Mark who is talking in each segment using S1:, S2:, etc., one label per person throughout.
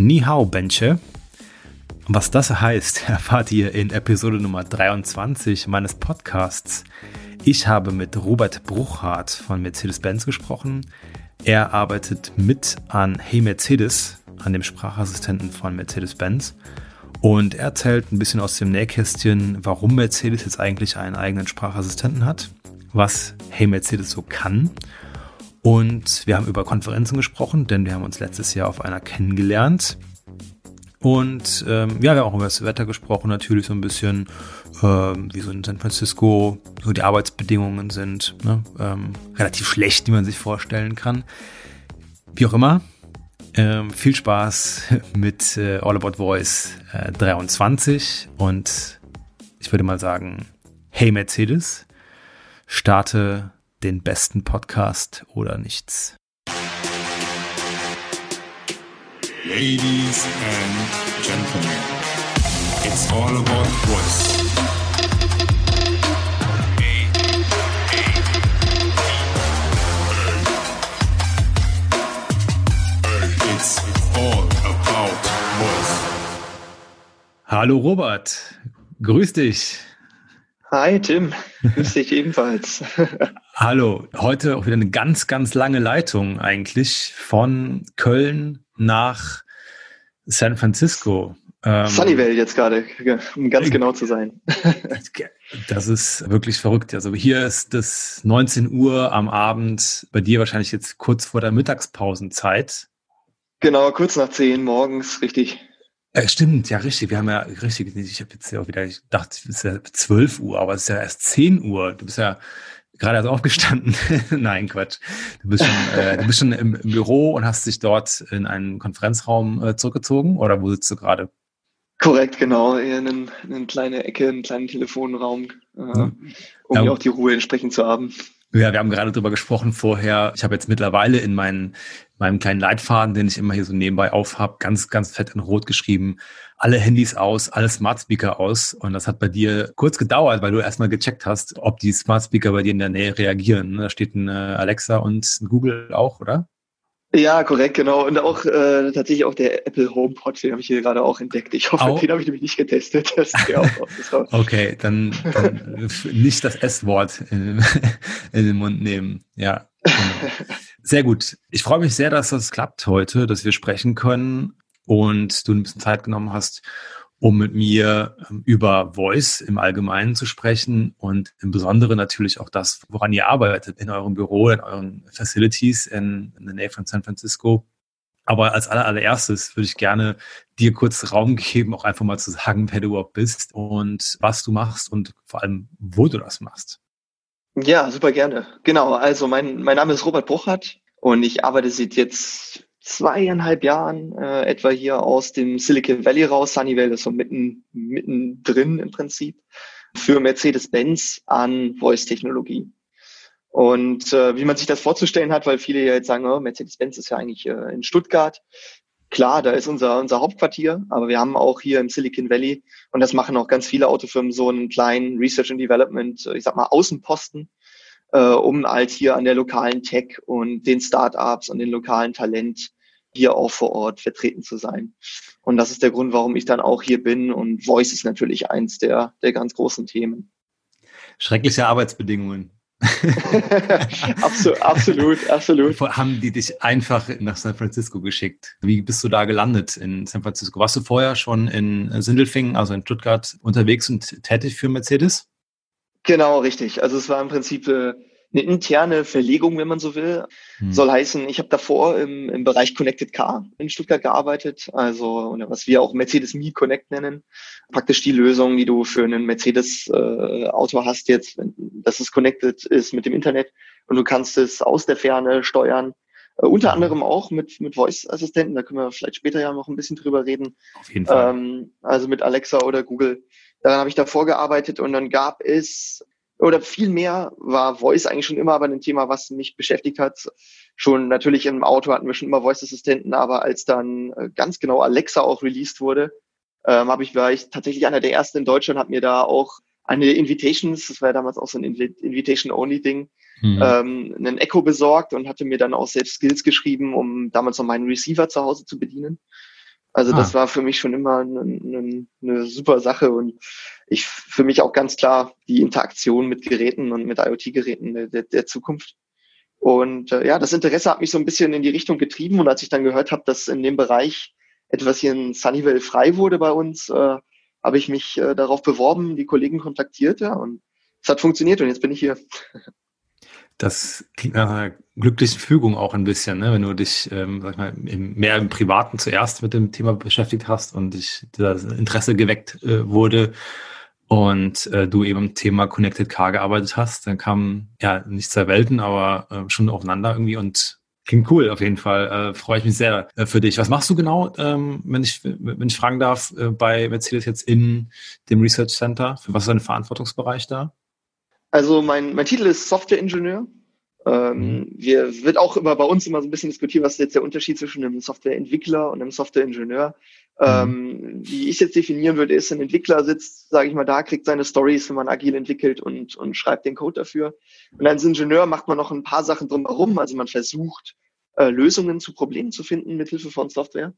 S1: Ni hao, Benche. Was das heißt, erfahrt ihr in Episode Nummer 23 meines Podcasts. Ich habe mit Robert Bruchhardt von Mercedes-Benz gesprochen. Er arbeitet mit an Hey Mercedes, an dem Sprachassistenten von Mercedes-Benz. Und er erzählt ein bisschen aus dem Nähkästchen, warum Mercedes jetzt eigentlich einen eigenen Sprachassistenten hat, was Hey Mercedes so kann. Und wir haben über Konferenzen gesprochen, denn wir haben uns letztes Jahr auf einer kennengelernt. Und ähm, ja, wir haben auch über das Wetter gesprochen, natürlich so ein bisschen, ähm, wie so in San Francisco so die Arbeitsbedingungen sind. Ne? Ähm, relativ schlecht, wie man sich vorstellen kann. Wie auch immer, ähm, viel Spaß mit äh, All About Voice äh, 23 und ich würde mal sagen, hey Mercedes, starte den besten Podcast oder nichts.
S2: Ladies and Gentlemen, it's all about voice. It's all about voice.
S1: Hallo Robert, grüß dich.
S3: Hi Tim, grüß dich ebenfalls.
S1: Hallo, heute auch wieder eine ganz, ganz lange Leitung eigentlich von Köln nach San Francisco.
S3: Ähm, Sunnyvale jetzt gerade, um ganz genau zu sein.
S1: das ist wirklich verrückt. Also hier ist das 19 Uhr am Abend, bei dir wahrscheinlich jetzt kurz vor der Mittagspausenzeit.
S3: Genau, kurz nach 10 morgens, richtig.
S1: Äh, stimmt, ja, richtig. Wir haben ja richtig, ich habe jetzt ja auch wieder, ich dachte, es ist ja 12 Uhr, aber es ist ja erst 10 Uhr. Du bist ja gerade erst aufgestanden. Nein, Quatsch. Du bist schon, äh, du bist schon im, im, Büro und hast dich dort in einen Konferenzraum äh, zurückgezogen oder wo sitzt du gerade?
S3: Korrekt, genau. In eine, eine kleine Ecke, einen kleinen Telefonraum, äh, um ja. auch die Ruhe entsprechend zu haben.
S1: Ja, wir haben gerade drüber gesprochen vorher. Ich habe jetzt mittlerweile in meinen, meinem kleinen Leitfaden, den ich immer hier so nebenbei aufhab, ganz, ganz fett in Rot geschrieben, alle Handys aus, alle Smart Speaker aus. Und das hat bei dir kurz gedauert, weil du erstmal gecheckt hast, ob die Smart Speaker bei dir in der Nähe reagieren. Da steht ein äh, Alexa und ein Google auch, oder?
S3: Ja, korrekt, genau. Und auch äh, tatsächlich auch der Apple HomePod, den habe ich hier gerade auch entdeckt. Ich hoffe, auch? den habe ich nämlich nicht getestet. Das ist ja
S1: auch okay, dann, dann nicht das S-Wort in, in, den Mund nehmen. Ja. Sehr gut. Ich freue mich sehr, dass das klappt heute, dass wir sprechen können und du ein bisschen Zeit genommen hast, um mit mir ähm, über Voice im Allgemeinen zu sprechen und im Besonderen natürlich auch das, woran ihr arbeitet in eurem Büro, in euren Facilities in, in der Nähe von San Francisco. Aber als allererstes würde ich gerne dir kurz Raum geben, auch einfach mal zu sagen, wer du überhaupt bist und was du machst und vor allem, wo du das machst.
S3: Ja, super gerne. Genau, also mein, mein Name ist Robert Bruchert und ich arbeite seit jetzt zweieinhalb Jahren äh, etwa hier aus dem Silicon Valley raus. Sunnyvale ist so mitten, mitten drin im Prinzip für Mercedes-Benz an Voice-Technologie. Und äh, wie man sich das vorzustellen hat, weil viele ja jetzt sagen, oh, Mercedes-Benz ist ja eigentlich äh, in Stuttgart. Klar, da ist unser, unser Hauptquartier, aber wir haben auch hier im Silicon Valley, und das machen auch ganz viele Autofirmen, so einen kleinen Research and Development, ich sag mal, Außenposten, äh, um halt hier an der lokalen Tech und den Startups und den lokalen Talent hier auch vor Ort vertreten zu sein. Und das ist der Grund, warum ich dann auch hier bin. Und Voice ist natürlich eins der, der ganz großen Themen.
S1: Schreckliche Arbeitsbedingungen.
S3: absolut, absolut, absolut.
S1: Haben die dich einfach nach San Francisco geschickt? Wie bist du da gelandet in San Francisco? Warst du vorher schon in Sindelfingen, also in Stuttgart, unterwegs und tätig für Mercedes?
S3: Genau, richtig. Also es war im Prinzip äh, eine interne Verlegung, wenn man so will. Hm. Soll heißen, ich habe davor im, im Bereich Connected Car in Stuttgart gearbeitet, also was wir auch Mercedes Me Connect nennen. Praktisch die Lösung, die du für einen Mercedes-Auto äh, hast jetzt, dass es connected ist mit dem Internet und du kannst es aus der Ferne steuern. Äh, unter anderem auch mit, mit Voice-Assistenten, da können wir vielleicht später ja noch ein bisschen drüber reden.
S1: Auf jeden Fall.
S3: Ähm, also mit Alexa oder Google. Daran habe ich davor gearbeitet und dann gab es oder viel mehr war Voice eigentlich schon immer aber ein Thema, was mich beschäftigt hat. Schon natürlich im Auto hatten wir schon immer Voice-Assistenten, aber als dann äh, ganz genau Alexa auch released wurde, ähm, habe ich, war ich tatsächlich einer der ersten in Deutschland, habe mir da auch eine Invitations, das war ja damals auch so ein Invitation-Only-Ding, mhm. ähm, einen Echo besorgt und hatte mir dann auch selbst Skills geschrieben, um damals noch meinen Receiver zu Hause zu bedienen. Also das ah. war für mich schon immer eine, eine, eine super Sache und ich für mich auch ganz klar die Interaktion mit Geräten und mit IoT-Geräten der, der Zukunft. Und äh, ja, das Interesse hat mich so ein bisschen in die Richtung getrieben. Und als ich dann gehört habe, dass in dem Bereich etwas hier in Sunnyvale frei wurde bei uns, äh, habe ich mich äh, darauf beworben, die Kollegen kontaktiert, ja, und es hat funktioniert und jetzt bin ich hier.
S1: Das klingt nach einer glücklichen Fügung auch ein bisschen, ne? wenn du dich, ähm, sag ich mal, im, mehr im Privaten zuerst mit dem Thema beschäftigt hast und dich das Interesse geweckt äh, wurde und äh, du eben im Thema Connected Car gearbeitet hast, dann kam ja nicht zwei Welten, aber äh, schon aufeinander irgendwie und klingt cool auf jeden Fall. Äh, freue ich mich sehr äh, für dich. Was machst du genau, ähm, wenn ich wenn ich fragen darf, äh, bei Mercedes jetzt in dem Research Center? Für was ist dein Verantwortungsbereich da?
S3: Also mein, mein Titel ist Softwareingenieur. Ähm, mhm. wir wird auch immer bei uns immer so ein bisschen diskutiert, was ist jetzt der Unterschied zwischen einem Softwareentwickler und einem Softwareingenieur. Mhm. Ähm, wie ich jetzt definieren würde, ist, ein Entwickler sitzt, sage ich mal, da, kriegt seine Stories, wenn man agil entwickelt und, und schreibt den Code dafür. Und als Ingenieur macht man noch ein paar Sachen drumherum. Also man versucht, äh, Lösungen zu Problemen zu finden mit Hilfe von Software.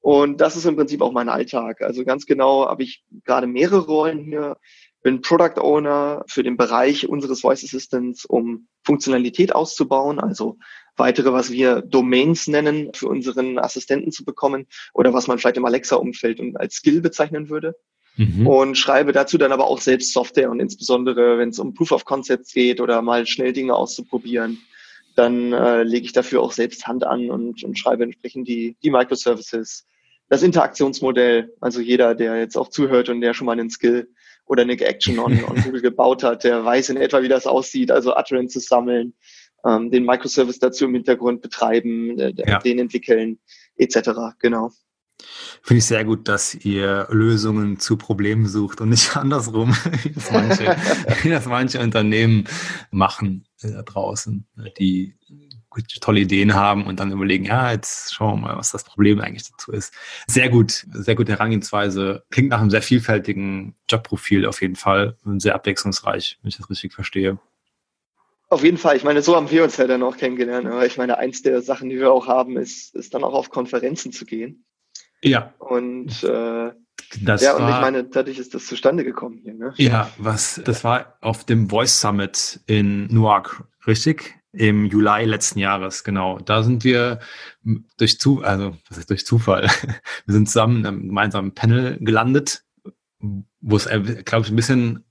S3: Und das ist im Prinzip auch mein Alltag. Also ganz genau habe ich gerade mehrere Rollen hier bin Product Owner für den Bereich unseres Voice Assistants, um Funktionalität auszubauen, also weitere, was wir Domains nennen, für unseren Assistenten zu bekommen oder was man vielleicht im Alexa-Umfeld als Skill bezeichnen würde. Mhm. Und schreibe dazu dann aber auch selbst Software und insbesondere, wenn es um Proof of Concepts geht oder mal schnell Dinge auszuprobieren, dann äh, lege ich dafür auch selbst Hand an und, und schreibe entsprechend die, die Microservices, das Interaktionsmodell. Also jeder, der jetzt auch zuhört und der schon mal einen Skill oder eine Action on, on Google gebaut hat, der weiß in etwa, wie das aussieht, also Utterances sammeln, ähm, den Microservice dazu im Hintergrund betreiben, äh, ja. den entwickeln, etc. Genau.
S1: Finde ich sehr gut, dass ihr Lösungen zu Problemen sucht und nicht andersrum, wie das manche, wie das manche Unternehmen machen äh, da draußen, die tolle Ideen haben und dann überlegen, ja, jetzt schauen wir mal, was das Problem eigentlich dazu ist. Sehr gut, sehr gute Herangehensweise. Klingt nach einem sehr vielfältigen Jobprofil auf jeden Fall und sehr abwechslungsreich, wenn ich das richtig verstehe.
S3: Auf jeden Fall. Ich meine, so haben wir uns ja dann auch kennengelernt. Aber ich meine, eins der Sachen, die wir auch haben, ist, ist dann auch auf Konferenzen zu gehen.
S1: Ja.
S3: Und äh, das ja, und ich meine, dadurch ist das zustande gekommen hier. Ne?
S1: Ja, was, das war auf dem Voice Summit in Newark, richtig? Im Juli letzten Jahres, genau. Da sind wir durch zu, also was ist durch Zufall? Wir sind zusammen in einem gemeinsamen Panel gelandet, wo es, glaube ich, ein bisschen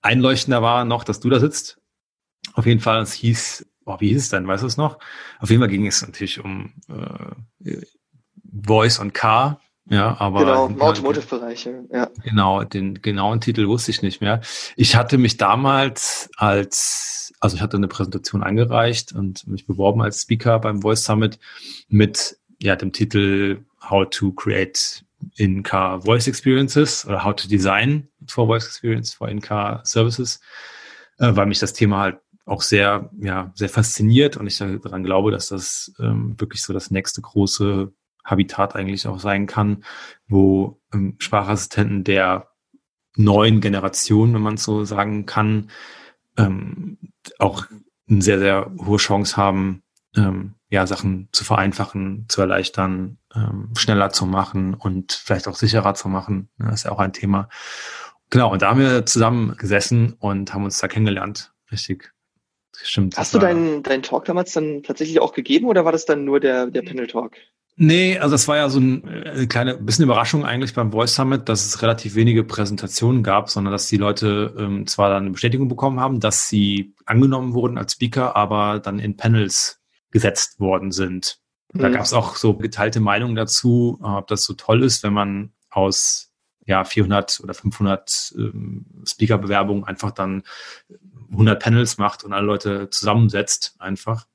S1: einleuchtender war noch, dass du da sitzt. Auf jeden Fall, es hieß, oh, wie hieß es denn, weißt du es noch? Auf jeden Fall ging es natürlich um äh, Voice und Car, ja, aber.
S3: Genau, im Automotive-Bereich, ja.
S1: Genau, den genauen Titel wusste ich nicht mehr. Ich hatte mich damals als, also ich hatte eine Präsentation eingereicht und mich beworben als Speaker beim Voice Summit mit, ja, dem Titel How to Create In-Car Voice Experiences oder How to Design for Voice Experience for In-Car Services, äh, weil mich das Thema halt auch sehr, ja, sehr fasziniert und ich daran glaube, dass das ähm, wirklich so das nächste große Habitat eigentlich auch sein kann, wo ähm, Sprachassistenten der neuen Generation, wenn man so sagen kann, ähm, auch eine sehr, sehr hohe Chance haben, ähm, ja, Sachen zu vereinfachen, zu erleichtern, ähm, schneller zu machen und vielleicht auch sicherer zu machen. Das ist ja auch ein Thema. Genau, und da haben wir zusammen gesessen und haben uns da kennengelernt. Richtig.
S3: Stimmt. Hast du deinen, deinen Talk damals dann tatsächlich auch gegeben oder war das dann nur der, der Panel-Talk?
S1: Nee, also das war ja so ein, eine kleine bisschen Überraschung eigentlich beim Voice Summit, dass es relativ wenige Präsentationen gab, sondern dass die Leute ähm, zwar dann eine Bestätigung bekommen haben, dass sie angenommen wurden als Speaker, aber dann in Panels gesetzt worden sind. Da mhm. gab es auch so geteilte Meinungen dazu, ob das so toll ist, wenn man aus ja 400 oder 500 ähm, Speaker-Bewerbungen einfach dann 100 Panels macht und alle Leute zusammensetzt einfach.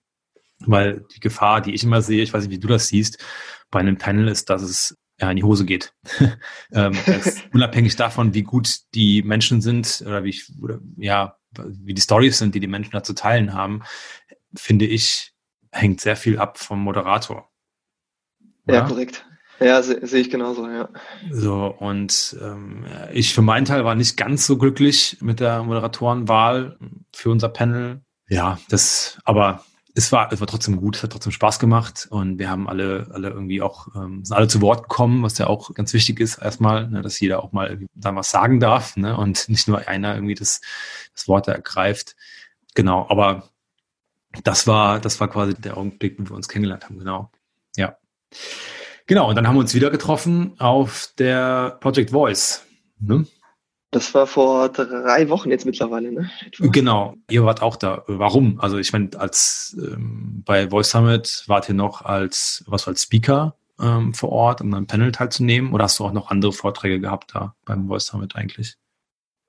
S1: Weil die Gefahr, die ich immer sehe, ich weiß nicht, wie du das siehst, bei einem Panel ist, dass es ja, in die Hose geht. ähm, unabhängig davon, wie gut die Menschen sind oder wie ich, oder, ja, wie die Stories sind, die die Menschen da zu teilen haben, finde ich, hängt sehr viel ab vom Moderator.
S3: Oder? Ja, korrekt. Ja, sehe seh ich genauso, ja.
S1: So, und ähm, ich für meinen Teil war nicht ganz so glücklich mit der Moderatorenwahl für unser Panel. Ja, das, aber es war, es war trotzdem gut, es hat trotzdem Spaß gemacht und wir haben alle, alle irgendwie auch, ähm, sind alle zu Wort gekommen, was ja auch ganz wichtig ist erstmal, ne, dass jeder auch mal dann was sagen darf, ne, und nicht nur einer irgendwie das, das Wort ergreift. Genau, aber das war, das war quasi der Augenblick, wo wir uns kennengelernt haben, genau. Ja. Genau, und dann haben wir uns wieder getroffen auf der Project Voice. Ne?
S3: Das war vor drei Wochen jetzt mittlerweile, ne?
S1: Etwa. Genau, ihr wart auch da. Warum? Also ich meine, als ähm, bei Voice Summit wart ihr noch als was als Speaker ähm, vor Ort, um am Panel teilzunehmen, oder hast du auch noch andere Vorträge gehabt da beim Voice Summit eigentlich?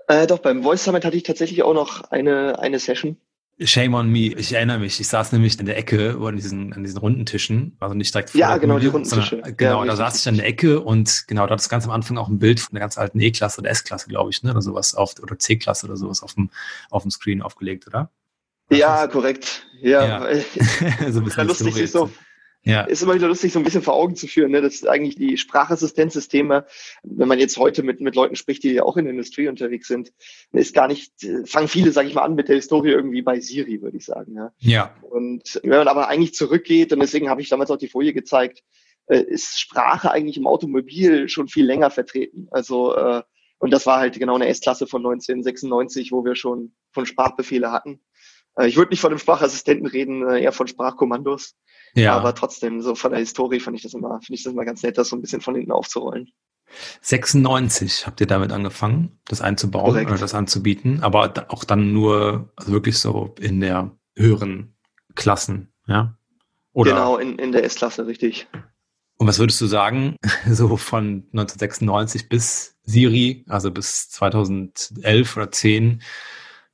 S3: Äh, doch, beim Voice Summit hatte ich tatsächlich auch noch eine, eine Session.
S1: Shame on me. Ich erinnere mich. Ich saß nämlich in der Ecke an diesen, an diesen runden Tischen, also nicht direkt
S3: vor Ja, genau, Bühne, die runden Tische.
S1: Genau, ja, da saß ich an der Ecke und genau, da hat es ganz am Anfang auch ein Bild von der ganz alten E-Klasse oder S-Klasse, glaube ich, ne, oder sowas auf, oder C-Klasse oder sowas auf dem, auf dem Screen aufgelegt, oder?
S3: Ja, korrekt. Ja, ja. so ein bisschen lustig, sich so ja. Ist immer wieder lustig, so ein bisschen vor Augen zu führen, ne? dass eigentlich die Sprachassistenzsysteme, wenn man jetzt heute mit, mit Leuten spricht, die ja auch in der Industrie unterwegs sind, ist gar nicht, fangen viele, sage ich mal, an mit der Historie irgendwie bei Siri, würde ich sagen. Ja.
S1: ja.
S3: Und wenn man aber eigentlich zurückgeht, und deswegen habe ich damals auch die Folie gezeigt, äh, ist Sprache eigentlich im Automobil schon viel länger vertreten. Also äh, und das war halt genau eine S-Klasse von 1996, wo wir schon von Sprachbefehle hatten. Äh, ich würde nicht von einem Sprachassistenten reden, äh, eher von Sprachkommandos. Ja. Aber trotzdem, so von der Historie fand ich das immer, finde ich das immer ganz nett, das so ein bisschen von hinten aufzurollen.
S1: 96 habt ihr damit angefangen, das einzubauen Korrekt. oder das anzubieten, aber auch dann nur, also wirklich so in der höheren Klassen, ja?
S3: Oder? Genau, in, in der S-Klasse, richtig.
S1: Und was würdest du sagen, so von 1996 bis Siri, also bis 2011 oder 10,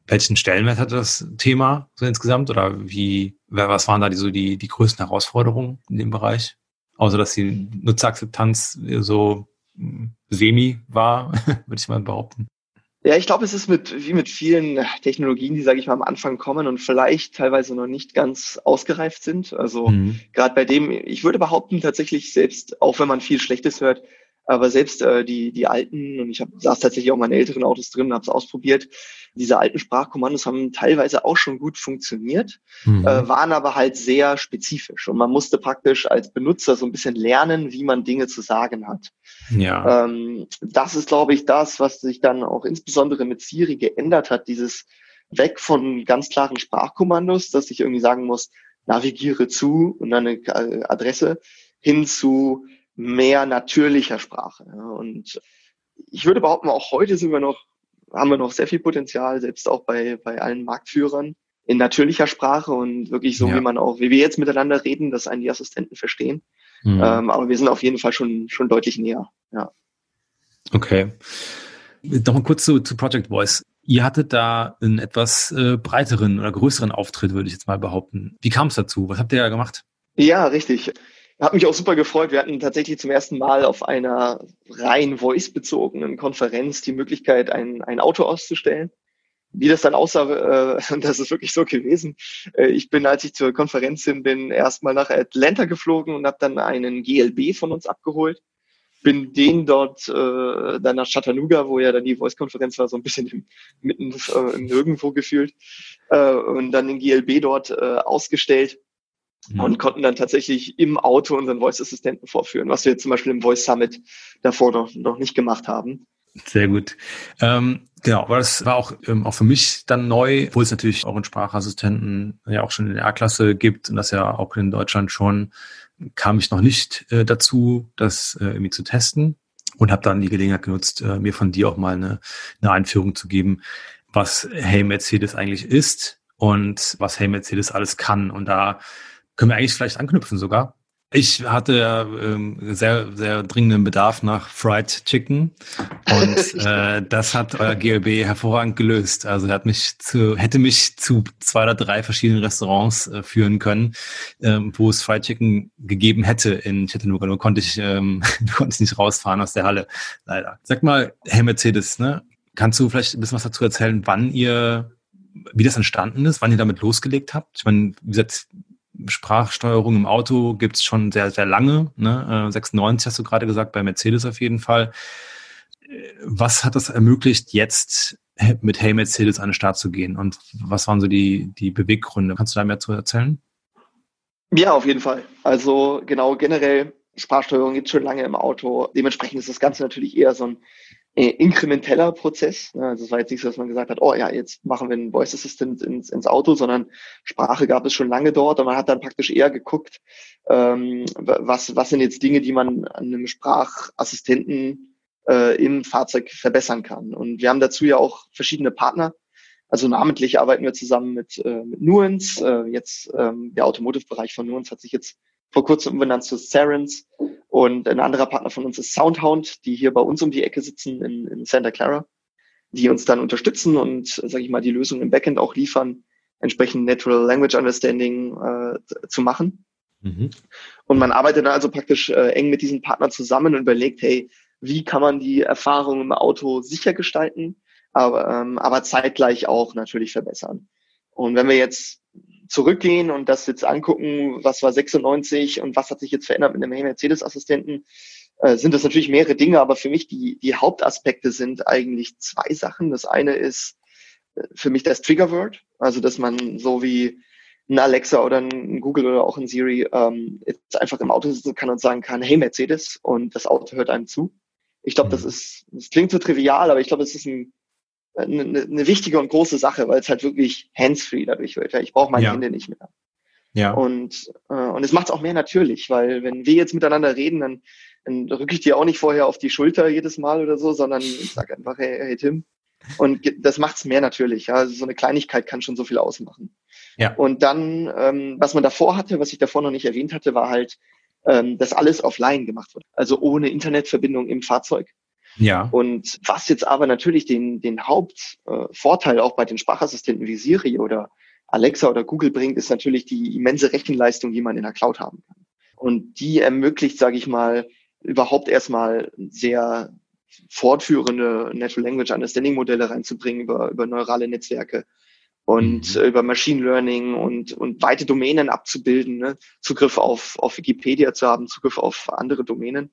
S1: welchen Stellenwert hat das Thema so insgesamt oder wie, was waren da die, so die, die größten Herausforderungen in dem Bereich? Außer dass die Nutzerakzeptanz so hm, semi war, würde ich mal behaupten.
S3: Ja, ich glaube, es ist mit, wie mit vielen Technologien, die, sage ich mal, am Anfang kommen und vielleicht teilweise noch nicht ganz ausgereift sind. Also mhm. gerade bei dem, ich würde behaupten, tatsächlich selbst, auch wenn man viel Schlechtes hört, aber selbst äh, die, die alten, und ich hab, saß tatsächlich auch mal in älteren Autos drin, habe es ausprobiert, diese alten Sprachkommandos haben teilweise auch schon gut funktioniert, mhm. äh, waren aber halt sehr spezifisch. Und man musste praktisch als Benutzer so ein bisschen lernen, wie man Dinge zu sagen hat.
S1: Ja.
S3: Ähm, das ist, glaube ich, das, was sich dann auch insbesondere mit Siri geändert hat, dieses weg von ganz klaren Sprachkommandos, dass ich irgendwie sagen muss, navigiere zu und dann eine Adresse hin zu mehr natürlicher Sprache. Und ich würde behaupten, auch heute sind wir noch, haben wir noch sehr viel Potenzial, selbst auch bei, bei allen Marktführern in natürlicher Sprache und wirklich so, ja. wie man auch, wie wir jetzt miteinander reden, dass einen die Assistenten verstehen. Mhm. Ähm, aber wir sind auf jeden Fall schon, schon deutlich näher. Ja.
S1: Okay. Nochmal kurz zu, zu Project Voice. Ihr hattet da einen etwas äh, breiteren oder größeren Auftritt, würde ich jetzt mal behaupten. Wie kam es dazu? Was habt ihr da gemacht?
S3: Ja, richtig. Hat mich auch super gefreut. Wir hatten tatsächlich zum ersten Mal auf einer rein voice-bezogenen Konferenz die Möglichkeit, ein, ein Auto auszustellen. Wie das dann aussah, äh, das ist wirklich so gewesen. Äh, ich bin, als ich zur Konferenz hin bin, erstmal nach Atlanta geflogen und habe dann einen GLB von uns abgeholt. Bin den dort äh, dann nach Chattanooga, wo ja dann die Voice-Konferenz war, so ein bisschen im, mitten äh, nirgendwo gefühlt, äh, und dann den GLB dort äh, ausgestellt mhm. und konnten dann tatsächlich im Auto unseren Voice-Assistenten vorführen, was wir zum Beispiel im Voice Summit davor noch, noch nicht gemacht haben.
S1: Sehr gut. Ähm, genau, aber das war auch, ähm, auch für mich dann neu, obwohl es natürlich auch einen Sprachassistenten ja auch schon in der A-Klasse gibt und das ja auch in Deutschland schon, kam ich noch nicht äh, dazu, das äh, irgendwie zu testen und habe dann die Gelegenheit genutzt, äh, mir von dir auch mal eine, eine Einführung zu geben, was Hey Mercedes eigentlich ist und was Hey Mercedes alles kann. Und da können wir eigentlich vielleicht anknüpfen sogar. Ich hatte ähm, sehr, sehr dringenden Bedarf nach Fried Chicken und äh, das hat euer GLB hervorragend gelöst. Also er hat mich zu, hätte mich zu zwei oder drei verschiedenen Restaurants äh, führen können, ähm, wo es Fried Chicken gegeben hätte in Chattanooga. Nur konnte ich, ähm, konnte ich nicht rausfahren aus der Halle, leider. Sag mal, Herr Mercedes, ne? Kannst du vielleicht ein bisschen was dazu erzählen, wann ihr, wie das entstanden ist, wann ihr damit losgelegt habt? Ich meine, wie gesagt, Sprachsteuerung im Auto gibt es schon sehr, sehr lange. Ne? 96 äh, hast du gerade gesagt, bei Mercedes auf jeden Fall. Was hat das ermöglicht, jetzt mit Hey Mercedes an den Start zu gehen? Und was waren so die, die Beweggründe? Kannst du da mehr zu erzählen?
S3: Ja, auf jeden Fall. Also genau generell Sprachsteuerung gibt schon lange im Auto. Dementsprechend ist das Ganze natürlich eher so ein äh, inkrementeller Prozess. Ne? Also es war jetzt nicht so, dass man gesagt hat, oh ja, jetzt machen wir einen Voice Assistant ins, ins Auto, sondern Sprache gab es schon lange dort und man hat dann praktisch eher geguckt, ähm, was, was sind jetzt Dinge, die man an einem Sprachassistenten äh, im Fahrzeug verbessern kann. Und wir haben dazu ja auch verschiedene Partner. Also namentlich arbeiten wir zusammen mit, äh, mit Nuance. Äh, jetzt ähm, der Automotive-Bereich von Nuance hat sich jetzt vor kurzem umbenannt zu Sarens. Und ein anderer Partner von uns ist Soundhound, die hier bei uns um die Ecke sitzen in, in Santa Clara, die uns dann unterstützen und, sage ich mal, die Lösung im Backend auch liefern, entsprechend Natural Language Understanding äh, zu machen. Mhm. Und man arbeitet dann also praktisch äh, eng mit diesen Partnern zusammen und überlegt, hey, wie kann man die Erfahrung im Auto sicher gestalten, aber, ähm, aber zeitgleich auch natürlich verbessern. Und wenn wir jetzt zurückgehen und das jetzt angucken, was war 96 und was hat sich jetzt verändert mit dem Mercedes-Assistenten, äh, sind das natürlich mehrere Dinge, aber für mich die, die Hauptaspekte sind eigentlich zwei Sachen. Das eine ist äh, für mich das Triggerword, also dass man so wie ein Alexa oder ein Google oder auch ein Siri ähm, jetzt einfach im Auto sitzen kann und sagen kann, hey Mercedes, und das Auto hört einem zu. Ich glaube, das mhm. ist, das klingt so trivial, aber ich glaube, es ist ein eine, eine wichtige und große Sache, weil es halt wirklich hands-free dadurch wird. Ja, ich brauche meine ja. Hände nicht mehr. Ja. Und, äh, und es macht es auch mehr natürlich, weil wenn wir jetzt miteinander reden, dann, dann rücke ich dir auch nicht vorher auf die Schulter jedes Mal oder so, sondern ich sage einfach, hey, hey Tim. Und das macht es mehr natürlich. Ja. Also so eine Kleinigkeit kann schon so viel ausmachen. Ja. Und dann, ähm, was man davor hatte, was ich davor noch nicht erwähnt hatte, war halt, ähm, dass alles offline gemacht wurde. Also ohne Internetverbindung im Fahrzeug. Ja. Und was jetzt aber natürlich den, den Hauptvorteil äh, auch bei den Sprachassistenten wie Siri oder Alexa oder Google bringt, ist natürlich die immense Rechenleistung, die man in der Cloud haben kann. Und die ermöglicht, sage ich mal, überhaupt erstmal sehr fortführende Natural Language Understanding Modelle reinzubringen über, über neurale Netzwerke und mhm. über Machine Learning und, und weite Domänen abzubilden, ne? Zugriff auf, auf Wikipedia zu haben, Zugriff auf andere Domänen.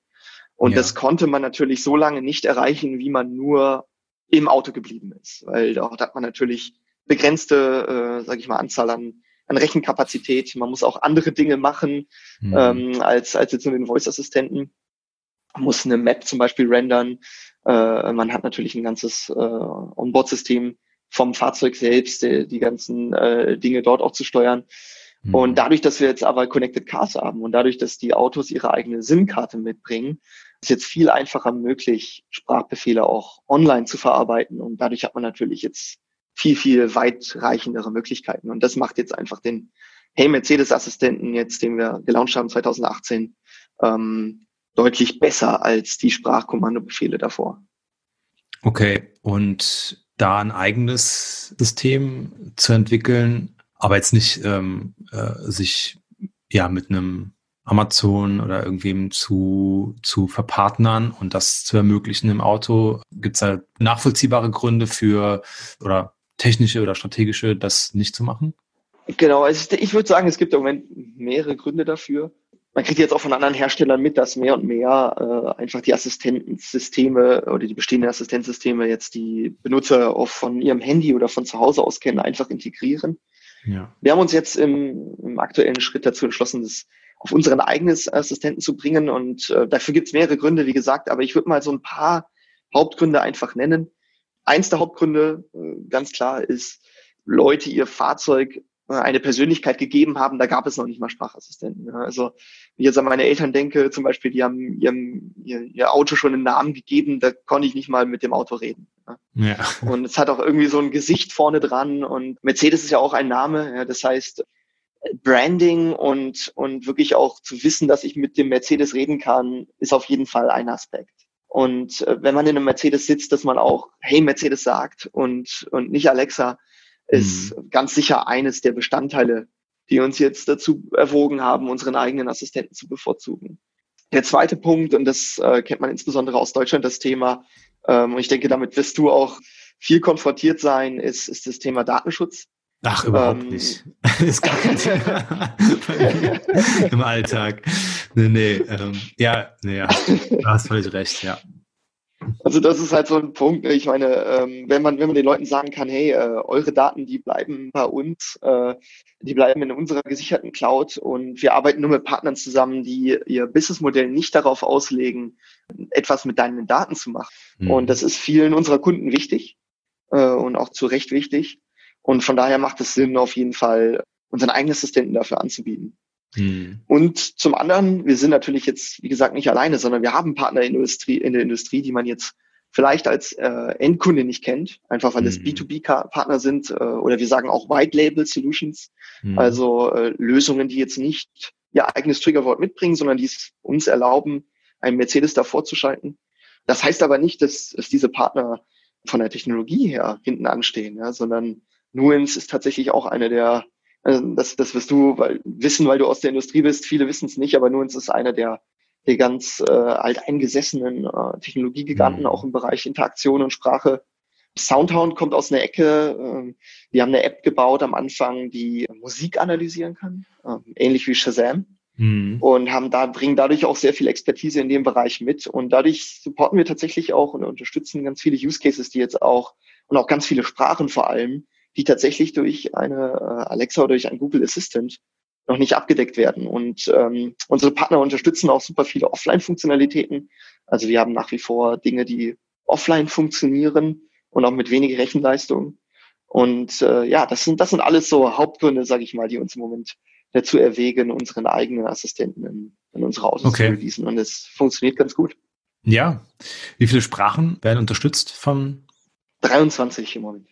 S3: Und ja. das konnte man natürlich so lange nicht erreichen, wie man nur im Auto geblieben ist, weil dort hat man natürlich begrenzte, äh, sage ich mal, Anzahl an, an Rechenkapazität. Man muss auch andere Dinge machen mhm. ähm, als als jetzt nur den Voice-Assistenten. Man muss eine Map zum Beispiel rendern. Äh, man hat natürlich ein ganzes äh, Onboard-System vom Fahrzeug selbst, die, die ganzen äh, Dinge dort auch zu steuern. Mhm. Und dadurch, dass wir jetzt aber Connected Cars haben und dadurch, dass die Autos ihre eigene SIM-Karte mitbringen, ist jetzt viel einfacher möglich, Sprachbefehle auch online zu verarbeiten. Und dadurch hat man natürlich jetzt viel, viel weitreichendere Möglichkeiten. Und das macht jetzt einfach den Hey Mercedes-Assistenten jetzt, den wir gelauncht haben 2018, ähm, deutlich besser als die Sprachkommandobefehle davor.
S1: Okay, und da ein eigenes System zu entwickeln, aber jetzt nicht ähm, äh, sich ja mit einem Amazon oder irgendwem zu, zu verpartnern und das zu ermöglichen im Auto? Gibt es da nachvollziehbare Gründe für oder technische oder strategische, das nicht zu machen?
S3: Genau, also ich würde sagen, es gibt im Moment mehrere Gründe dafür. Man kriegt jetzt auch von anderen Herstellern mit, dass mehr und mehr äh, einfach die Assistenzsysteme oder die bestehenden Assistenzsysteme jetzt die Benutzer auch von ihrem Handy oder von zu Hause aus kennen, einfach integrieren. Ja. Wir haben uns jetzt im, im aktuellen Schritt dazu entschlossen, das auf unseren eigenen Assistenten zu bringen. Und äh, dafür gibt es mehrere Gründe, wie gesagt, aber ich würde mal so ein paar Hauptgründe einfach nennen. Eins der Hauptgründe, äh, ganz klar, ist, Leute ihr Fahrzeug äh, eine Persönlichkeit gegeben haben, da gab es noch nicht mal Sprachassistenten. Also wenn ich jetzt an meine Eltern denke, zum Beispiel, die haben ihrem, ihr, ihr Auto schon einen Namen gegeben, da konnte ich nicht mal mit dem Auto reden. Ja. Und es hat auch irgendwie so ein Gesicht vorne dran und Mercedes ist ja auch ein Name, ja, das heißt, Branding und, und wirklich auch zu wissen, dass ich mit dem Mercedes reden kann, ist auf jeden Fall ein Aspekt. Und äh, wenn man in einem Mercedes sitzt, dass man auch Hey Mercedes sagt und, und nicht Alexa, ist mhm. ganz sicher eines der Bestandteile, die uns jetzt dazu erwogen haben, unseren eigenen Assistenten zu bevorzugen. Der zweite Punkt, und das äh, kennt man insbesondere aus Deutschland, das Thema, ähm, und ich denke, damit wirst du auch viel konfrontiert sein, ist, ist das Thema Datenschutz.
S1: Ach, überhaupt ähm, nicht. ist gar kein Thema im Alltag. Nee, nee, ähm, ja, nee, ja, du hast völlig recht, ja.
S3: Also das ist halt so ein Punkt. Ich meine, ähm, wenn man wenn man den Leuten sagen kann, hey, äh, eure Daten, die bleiben bei uns, äh, die bleiben in unserer gesicherten Cloud und wir arbeiten nur mit Partnern zusammen, die ihr Businessmodell nicht darauf auslegen, etwas mit deinen Daten zu machen. Mhm. Und das ist vielen unserer Kunden wichtig äh, und auch zu Recht wichtig. Und von daher macht es Sinn, auf jeden Fall unseren eigenen Assistenten dafür anzubieten. Mhm. Und zum anderen, wir sind natürlich jetzt, wie gesagt, nicht alleine, sondern wir haben Partner in der Industrie, in der Industrie die man jetzt vielleicht als äh, Endkunde nicht kennt, einfach weil es mhm. B2B-Partner sind äh, oder wir sagen auch White Label Solutions, mhm. also äh, Lösungen, die jetzt nicht ihr eigenes Triggerwort mitbringen, sondern die es uns erlauben, einen Mercedes davor zu schalten. Das heißt aber nicht, dass, dass diese Partner von der Technologie her hinten anstehen, ja, sondern Nuance ist tatsächlich auch eine der also das, das wirst du weil, wissen, weil du aus der Industrie bist. Viele wissen es nicht, aber Nuance ist einer der, der ganz äh, alteingesessenen äh, Technologiegiganten, mhm. auch im Bereich Interaktion und Sprache. Soundhound kommt aus einer Ecke. Äh, die haben eine App gebaut am Anfang, die Musik analysieren kann, äh, ähnlich wie Shazam. Mhm. Und haben da, bringen dadurch auch sehr viel Expertise in dem Bereich mit. Und dadurch supporten wir tatsächlich auch und unterstützen ganz viele Use Cases, die jetzt auch, und auch ganz viele Sprachen vor allem, die tatsächlich durch eine äh, Alexa oder durch ein Google Assistant noch nicht abgedeckt werden. Und ähm, unsere Partner unterstützen auch super viele Offline-Funktionalitäten. Also wir haben nach wie vor Dinge, die offline funktionieren und auch mit wenig Rechenleistung. Und äh, ja, das sind das sind alles so Hauptgründe, sage ich mal, die uns im Moment dazu erwägen, unseren eigenen Assistenten in, in unsere Autos okay. zu releasen. Und es funktioniert ganz gut.
S1: Ja. Wie viele Sprachen werden unterstützt von?
S3: 23 im Moment.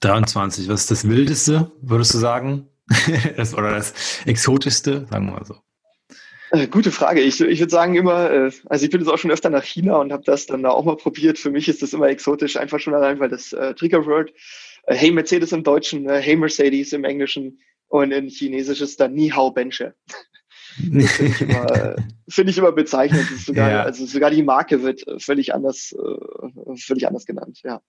S1: 23. Was ist das Wildeste, würdest du sagen? das, oder das Exotischste, sagen wir mal so.
S3: Äh, gute Frage. Ich, ich würde sagen immer, äh, also ich bin jetzt auch schon öfter nach China und habe das dann da auch mal probiert. Für mich ist das immer exotisch, einfach schon allein, weil das äh, Triggerword, äh, Hey Mercedes im Deutschen, äh, Hey Mercedes im Englischen und in Chinesisch ist dann Ni Hao Benche. Finde ich, immer, äh, find ich immer bezeichnend. Sogar, ja. Also sogar die Marke wird völlig anders, völlig anders genannt, ja.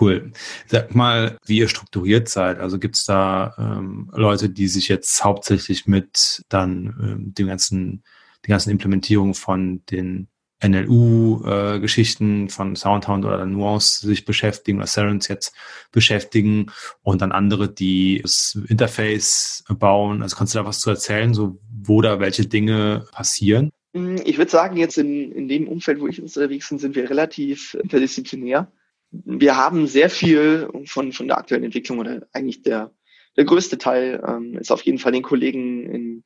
S1: Cool. Sag mal, wie ihr strukturiert seid. Also gibt es da ähm, Leute, die sich jetzt hauptsächlich mit dann ähm, dem ganzen, die ganzen Implementierungen von den NLU-Geschichten äh, von Soundhound oder Nuance sich beschäftigen oder Serens jetzt beschäftigen und dann andere, die das Interface bauen. Also kannst du da was zu erzählen, so wo da welche Dinge passieren?
S3: Hm, ich würde sagen, jetzt in, in dem Umfeld, wo ich unterwegs bin, sind wir relativ interdisziplinär wir haben sehr viel von, von der aktuellen Entwicklung oder eigentlich der, der größte Teil ähm, ist auf jeden Fall den Kollegen in,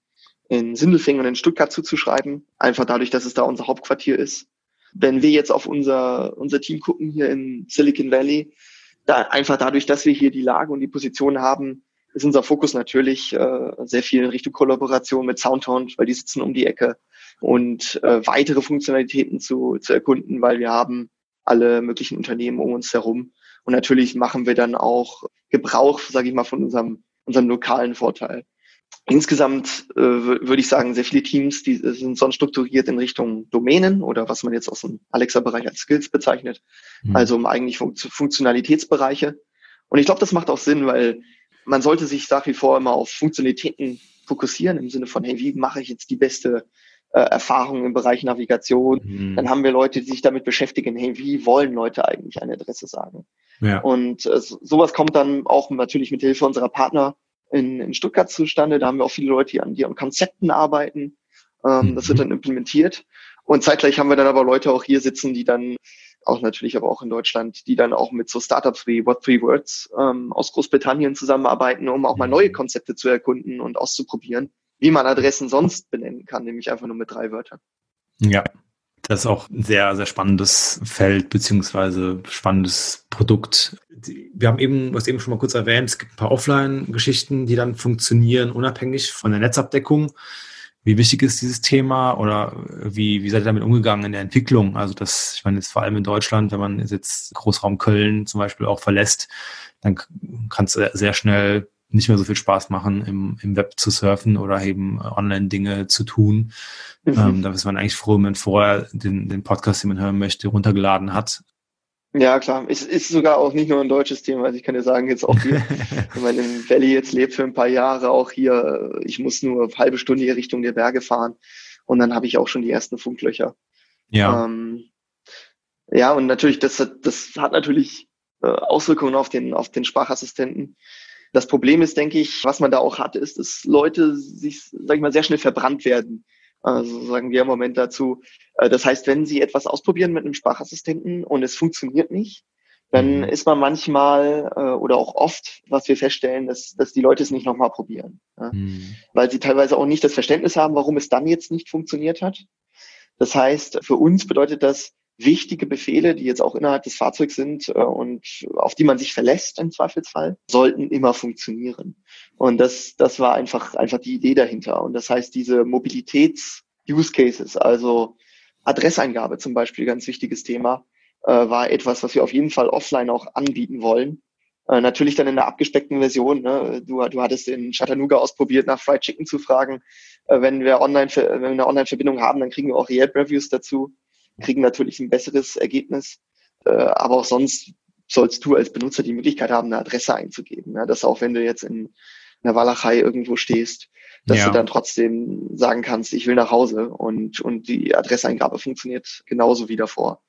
S3: in Sindelfingen und in Stuttgart zuzuschreiben. Einfach dadurch, dass es da unser Hauptquartier ist. Wenn wir jetzt auf unser, unser Team gucken hier in Silicon Valley, da einfach dadurch, dass wir hier die Lage und die Position haben, ist unser Fokus natürlich äh, sehr viel in Richtung Kollaboration mit Soundhound, weil die sitzen um die Ecke und äh, weitere Funktionalitäten zu, zu erkunden, weil wir haben alle möglichen Unternehmen um uns herum. Und natürlich machen wir dann auch Gebrauch, sage ich mal, von unserem, unserem lokalen Vorteil. Insgesamt äh, würde ich sagen, sehr viele Teams, die sind sonst strukturiert in Richtung Domänen oder was man jetzt aus dem Alexa-Bereich als Skills bezeichnet, mhm. also um eigentlich Fun Funktionalitätsbereiche. Und ich glaube, das macht auch Sinn, weil man sollte sich nach wie vor immer auf Funktionalitäten fokussieren im Sinne von, hey, wie mache ich jetzt die beste äh, Erfahrung im Bereich Navigation. Mhm. Dann haben wir Leute, die sich damit beschäftigen, hey, wie wollen Leute eigentlich eine Adresse sagen? Ja. Und äh, sowas kommt dann auch natürlich mit Hilfe unserer Partner in, in Stuttgart zustande. Da haben wir auch viele Leute, die an, die an Konzepten arbeiten. Ähm, mhm. Das wird dann implementiert. Und zeitgleich haben wir dann aber Leute auch hier sitzen, die dann auch natürlich aber auch in Deutschland, die dann auch mit so Startups wie What Three Words ähm, aus Großbritannien zusammenarbeiten, um auch mal mhm. neue Konzepte zu erkunden und auszuprobieren wie man Adressen sonst benennen kann, nämlich einfach nur mit drei Wörtern.
S1: Ja, das ist auch ein sehr, sehr spannendes Feld beziehungsweise spannendes Produkt. Wir haben eben, was eben schon mal kurz erwähnt, es gibt ein paar Offline-Geschichten, die dann funktionieren, unabhängig von der Netzabdeckung. Wie wichtig ist dieses Thema oder wie, wie seid ihr damit umgegangen in der Entwicklung? Also das, ich meine, jetzt vor allem in Deutschland, wenn man jetzt Großraum Köln zum Beispiel auch verlässt, dann kann es sehr schnell nicht mehr so viel Spaß machen, im, im Web zu surfen oder eben Online-Dinge zu tun. Mhm. Ähm, da ist man eigentlich froh, wenn man vorher den, den Podcast, den man hören möchte, runtergeladen hat.
S3: Ja, klar. Es ist sogar auch nicht nur ein deutsches Thema. Also ich kann dir sagen, jetzt auch hier, wenn man in Valley jetzt lebt für ein paar Jahre, auch hier, ich muss nur eine halbe Stunde hier Richtung der Berge fahren und dann habe ich auch schon die ersten Funklöcher. Ja. Ähm, Ja, und natürlich, das, hat, das hat natürlich äh, Auswirkungen auf den, auf den Sprachassistenten. Das Problem ist, denke ich, was man da auch hat, ist, dass Leute sich, sag ich mal, sehr schnell verbrannt werden. Also sagen wir im Moment dazu. Äh, das heißt, wenn Sie etwas ausprobieren mit einem Sprachassistenten und es funktioniert nicht, dann mhm. ist man manchmal äh, oder auch oft, was wir feststellen, dass, dass die Leute es nicht nochmal probieren. Ja? Mhm. Weil sie teilweise auch nicht das Verständnis haben, warum es dann jetzt nicht funktioniert hat. Das heißt, für uns bedeutet das, wichtige Befehle, die jetzt auch innerhalb des Fahrzeugs sind äh, und auf die man sich verlässt im Zweifelsfall, sollten immer funktionieren. Und das, das war einfach, einfach die Idee dahinter. Und das heißt, diese Mobilitäts-Use Cases, also Adresseingabe zum Beispiel, ganz wichtiges Thema, äh, war etwas, was wir auf jeden Fall offline auch anbieten wollen. Äh, natürlich dann in einer abgespeckten Version. Ne? Du, du hattest in Chattanooga ausprobiert, nach Fried Chicken zu fragen. Äh, wenn wir online, wenn wir eine Online-Verbindung haben, dann kriegen wir auch Yelp-Reviews dazu, kriegen natürlich ein besseres Ergebnis. Äh, aber auch sonst sollst du als Benutzer die Möglichkeit haben, eine Adresse einzugeben. Ne? Dass auch wenn du jetzt in einer Walachei irgendwo stehst, dass ja. du dann trotzdem sagen kannst, ich will nach Hause und, und die Adresseingabe funktioniert genauso wie davor.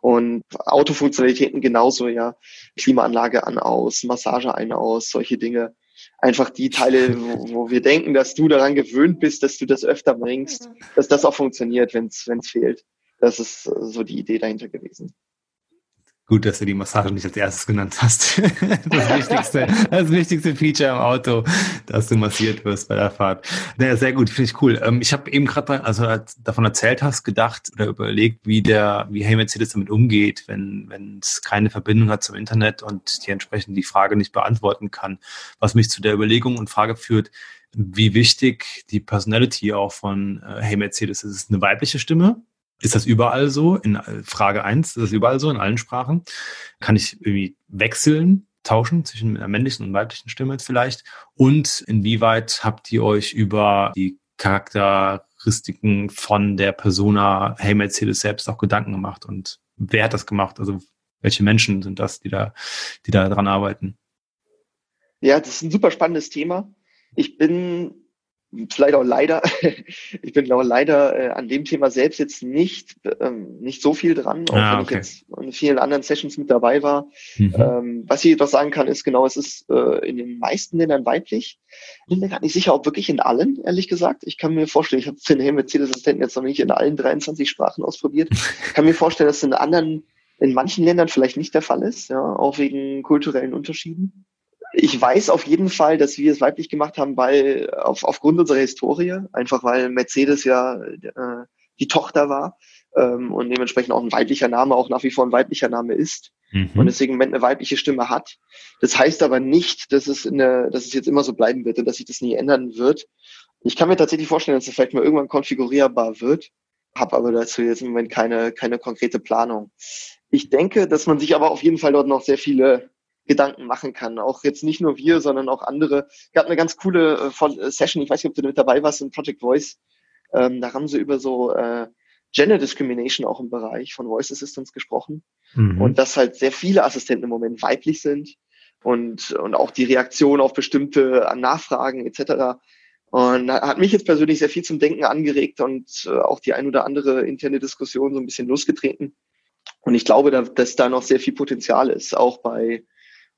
S3: Und Autofunktionalitäten genauso, ja. Klimaanlage an, aus, Massage ein, aus, solche Dinge. Einfach die Teile, wo, wo wir denken, dass du daran gewöhnt bist, dass du das öfter bringst, dass das auch funktioniert, wenn es fehlt. Das ist so die Idee dahinter gewesen.
S1: Gut, dass du die Massage nicht als erstes genannt hast. Das wichtigste, das wichtigste Feature im Auto, dass du massiert wirst bei der Fahrt. Naja, sehr gut, finde ich cool. Ähm, ich habe eben gerade, also als davon erzählt hast, gedacht oder überlegt, wie der, wie Hey Mercedes damit umgeht, wenn wenn es keine Verbindung hat zum Internet und die entsprechend die Frage nicht beantworten kann. Was mich zu der Überlegung und Frage führt, wie wichtig die Personality auch von äh, Hey Mercedes ist. Ist es eine weibliche Stimme? Ist das überall so? In Frage eins ist das überall so in allen Sprachen? Kann ich irgendwie wechseln, tauschen zwischen einer männlichen und weiblichen Stimme vielleicht? Und inwieweit habt ihr euch über die Charakteristiken von der Persona Hey Mercedes selbst auch Gedanken gemacht? Und wer hat das gemacht? Also welche Menschen sind das, die da, die da dran arbeiten?
S3: Ja, das ist ein super spannendes Thema. Ich bin vielleicht auch leider, ich bin auch leider äh, an dem Thema selbst jetzt nicht, ähm, nicht so viel dran, auch ah, wenn okay. ich jetzt in vielen anderen Sessions mit dabei war. Mhm. Ähm, was ich jedoch sagen kann, ist genau, es ist äh, in den meisten Ländern weiblich. Bin mir gar nicht sicher, ob wirklich in allen, ehrlich gesagt. Ich kann mir vorstellen, ich habe den Mercedes-Assistenten jetzt noch nicht in allen 23 Sprachen ausprobiert. Ich kann mir vorstellen, dass in anderen, in manchen Ländern vielleicht nicht der Fall ist, ja, auch wegen kulturellen Unterschieden. Ich weiß auf jeden Fall, dass wir es weiblich gemacht haben, weil auf, aufgrund unserer Historie, einfach weil Mercedes ja äh, die Tochter war ähm, und dementsprechend auch ein weiblicher Name auch nach wie vor ein weiblicher Name ist mhm. und deswegen im Moment eine weibliche Stimme hat. Das heißt aber nicht, dass es, in der, dass es jetzt immer so bleiben wird und dass sich das nie ändern wird. Ich kann mir tatsächlich vorstellen, dass es vielleicht mal irgendwann konfigurierbar wird, habe aber dazu jetzt im Moment keine, keine konkrete Planung. Ich denke, dass man sich aber auf jeden Fall dort noch sehr viele Gedanken machen kann. Auch jetzt nicht nur wir, sondern auch andere. Gab eine ganz coole äh, Session, ich weiß nicht, ob du mit dabei warst, in Project Voice. Ähm, da haben sie über so äh, Gender Discrimination auch im Bereich von Voice Assistance gesprochen. Mhm. Und dass halt sehr viele Assistenten im Moment weiblich sind und, und auch die Reaktion auf bestimmte Nachfragen etc. Und hat mich jetzt persönlich sehr viel zum Denken angeregt und äh, auch die ein oder andere interne Diskussion so ein bisschen losgetreten. Und ich glaube, da, dass da noch sehr viel Potenzial ist, auch bei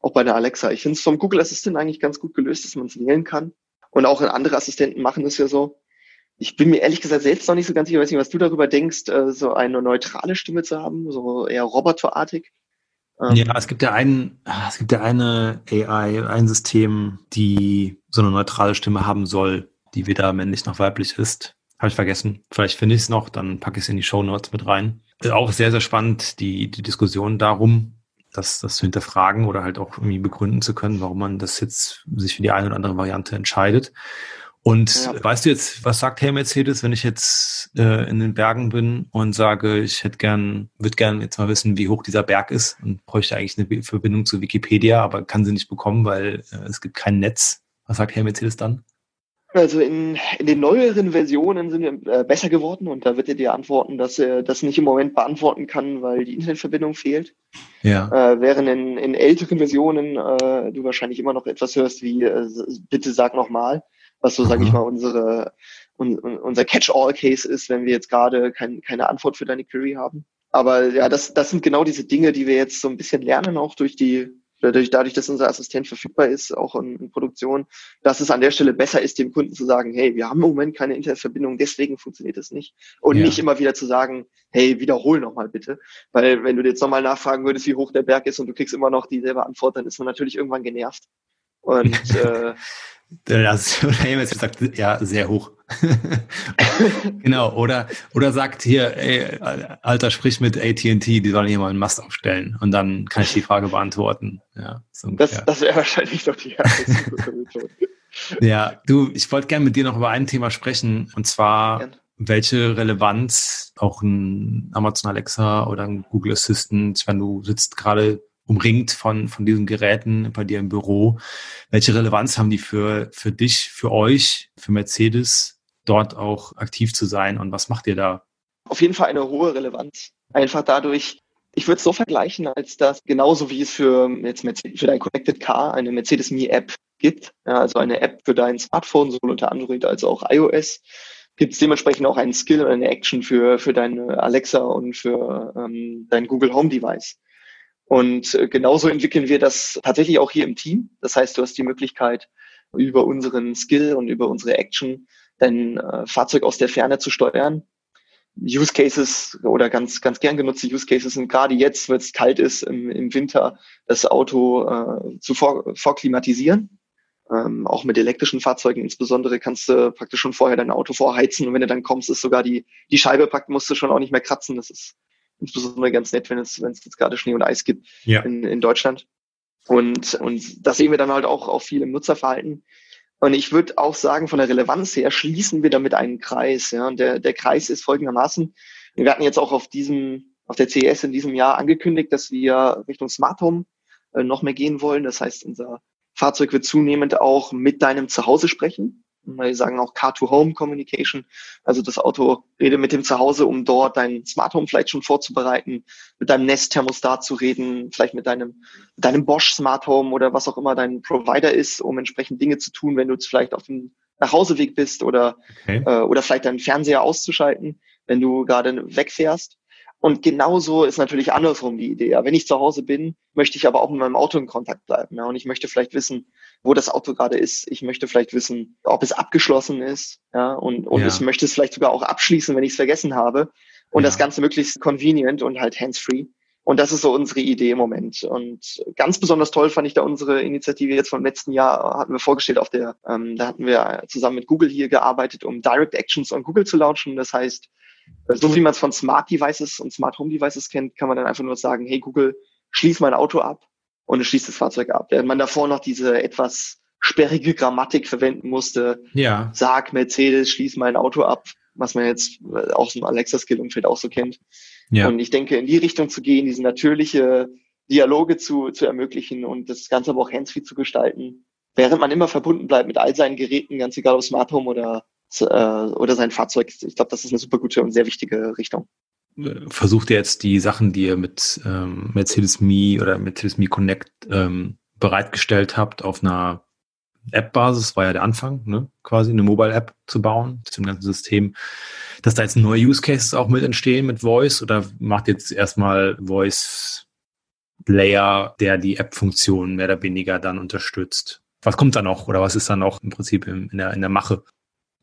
S3: auch bei der Alexa. Ich finde es vom Google Assistant eigentlich ganz gut gelöst, dass man es wählen kann. Und auch andere Assistenten machen es ja so. Ich bin mir ehrlich gesagt selbst noch nicht so ganz sicher, weiß nicht, was du darüber denkst, äh, so eine neutrale Stimme zu haben, so eher roboterartig.
S1: Ähm, ja, es gibt ja einen, es gibt ja eine AI, ein System, die so eine neutrale Stimme haben soll, die weder männlich noch weiblich ist. Habe ich vergessen. Vielleicht finde ich es noch, dann packe ich es in die Show Notes mit rein. Auch sehr, sehr spannend, die, die Diskussion darum, das, das zu hinterfragen oder halt auch irgendwie begründen zu können, warum man das jetzt sich für die eine oder andere Variante entscheidet. Und ja. weißt du jetzt, was sagt Herr Mercedes, wenn ich jetzt äh, in den Bergen bin und sage, ich hätte gern, würde gern jetzt mal wissen, wie hoch dieser Berg ist und bräuchte eigentlich eine Verbindung zu Wikipedia, aber kann sie nicht bekommen, weil äh, es gibt kein Netz. Was sagt Herr Mercedes dann?
S3: Also in, in den neueren Versionen sind wir äh, besser geworden und da wird er dir antworten, dass er das nicht im Moment beantworten kann, weil die Internetverbindung fehlt. Ja. Äh, während in, in älteren Versionen äh, du wahrscheinlich immer noch etwas hörst wie äh, bitte sag nochmal, was so, sage ich mal, unsere un, unser Catch-all-Case ist, wenn wir jetzt gerade kein, keine Antwort für deine Query haben. Aber ja, das, das sind genau diese Dinge, die wir jetzt so ein bisschen lernen, auch durch die, dadurch, dadurch, dass unser Assistent verfügbar ist, auch in, in, Produktion, dass es an der Stelle besser ist, dem Kunden zu sagen, hey, wir haben im Moment keine Internetverbindung, deswegen funktioniert das nicht. Und ja. nicht immer wieder zu sagen, hey, wiederhol nochmal bitte. Weil wenn du jetzt nochmal nachfragen würdest, wie hoch der Berg ist und du kriegst immer noch dieselbe Antwort, dann ist man natürlich irgendwann genervt. Und äh,
S1: das jetzt sagt, ja, sehr hoch. genau, oder, oder sagt hier, ey, Alter, sprich mit AT&T, die sollen hier mal einen Mast aufstellen und dann kann ich die Frage beantworten. Ja,
S3: so das, das wäre wahrscheinlich doch die erste Methode.
S1: ja, du, ich wollte gerne mit dir noch über ein Thema sprechen und zwar, Gern. welche Relevanz auch ein Amazon Alexa oder ein Google Assistant, wenn du sitzt gerade umringt von, von diesen Geräten bei dir im Büro. Welche Relevanz haben die für, für dich, für euch, für Mercedes, dort auch aktiv zu sein und was macht ihr da?
S3: Auf jeden Fall eine hohe Relevanz. Einfach dadurch, ich würde es so vergleichen, als dass genauso wie es für, jetzt für dein Connected Car eine Mercedes Me App gibt, ja, also eine App für dein Smartphone, sowohl unter Android als auch iOS, gibt es dementsprechend auch einen Skill oder eine Action für, für deine Alexa und für ähm, dein Google Home Device. Und äh, genauso entwickeln wir das tatsächlich auch hier im Team. Das heißt, du hast die Möglichkeit, über unseren Skill und über unsere Action dein äh, Fahrzeug aus der Ferne zu steuern. Use Cases oder ganz, ganz gern genutzte Use Cases sind gerade jetzt, wenn es kalt ist im, im Winter, das Auto äh, zu vor, vorklimatisieren. Ähm, auch mit elektrischen Fahrzeugen insbesondere kannst du praktisch schon vorher dein Auto vorheizen und wenn du dann kommst, ist sogar die, die Scheibe packt, musst du schon auch nicht mehr kratzen. Das ist insbesondere ganz nett, wenn es, wenn es jetzt gerade Schnee und Eis gibt ja. in, in Deutschland. Und, und das sehen wir dann halt auch, auch viel im Nutzerverhalten. Und ich würde auch sagen, von der Relevanz her schließen wir damit einen Kreis. Ja. Und der, der Kreis ist folgendermaßen. Wir hatten jetzt auch auf diesem, auf der CES in diesem Jahr angekündigt, dass wir Richtung Smart Home äh, noch mehr gehen wollen. Das heißt, unser Fahrzeug wird zunehmend auch mit deinem Zuhause sprechen. Wir sagen auch Car-to-Home-Communication. Also das Auto redet mit dem Zuhause, um dort dein Smart Home vielleicht schon vorzubereiten, mit deinem Nest-Thermostat zu reden, vielleicht mit deinem, deinem Bosch Smart Home oder was auch immer dein Provider ist, um entsprechend Dinge zu tun, wenn du jetzt vielleicht auf dem Nachhauseweg bist oder, okay. äh, oder vielleicht deinen Fernseher auszuschalten, wenn du gerade wegfährst. Und genauso ist natürlich andersrum die Idee. Ja, wenn ich zu Hause bin, möchte ich aber auch mit meinem Auto in Kontakt bleiben. Ja, und ich möchte vielleicht wissen, wo das Auto gerade ist. Ich möchte vielleicht wissen, ob es abgeschlossen ist. Ja, und, und ja. ich möchte es vielleicht sogar auch abschließen, wenn ich es vergessen habe. Und ja. das Ganze möglichst convenient und halt hands-free. Und das ist so unsere Idee im Moment. Und ganz besonders toll fand ich da unsere Initiative jetzt vom letzten Jahr, hatten wir vorgestellt auf der, ähm, da hatten wir zusammen mit Google hier gearbeitet, um Direct Actions on Google zu launchen. Das heißt, so wie man es von Smart Devices und Smart Home Devices kennt, kann man dann einfach nur sagen, hey Google, schließ mein Auto ab und es schließt das Fahrzeug ab. Während man davor noch diese etwas sperrige Grammatik verwenden musste. Ja. Sag Mercedes, schließ mein Auto ab, was man jetzt äh, aus dem Alexa-Skill-Umfeld auch so kennt. Ja. Und ich denke, in die Richtung zu gehen, diese natürliche Dialoge zu, zu ermöglichen und das Ganze aber auch handsfree zu gestalten, während man immer verbunden bleibt mit all seinen Geräten, ganz egal ob Smart Home oder äh, oder sein Fahrzeug. Ich glaube, das ist eine super gute und sehr wichtige Richtung.
S1: Versucht ihr jetzt die Sachen, die ihr mit ähm, Mercedes Me oder Mercedes Me Connect ähm, bereitgestellt habt, auf einer App-Basis, war ja der Anfang, ne? quasi eine Mobile-App zu bauen, zum ganzen System, dass da jetzt neue Use Cases auch mit entstehen mit Voice oder macht jetzt erstmal Voice Layer, der die App-Funktion mehr oder weniger dann unterstützt? Was kommt da noch oder was ist da noch im Prinzip in, in, der, in der Mache?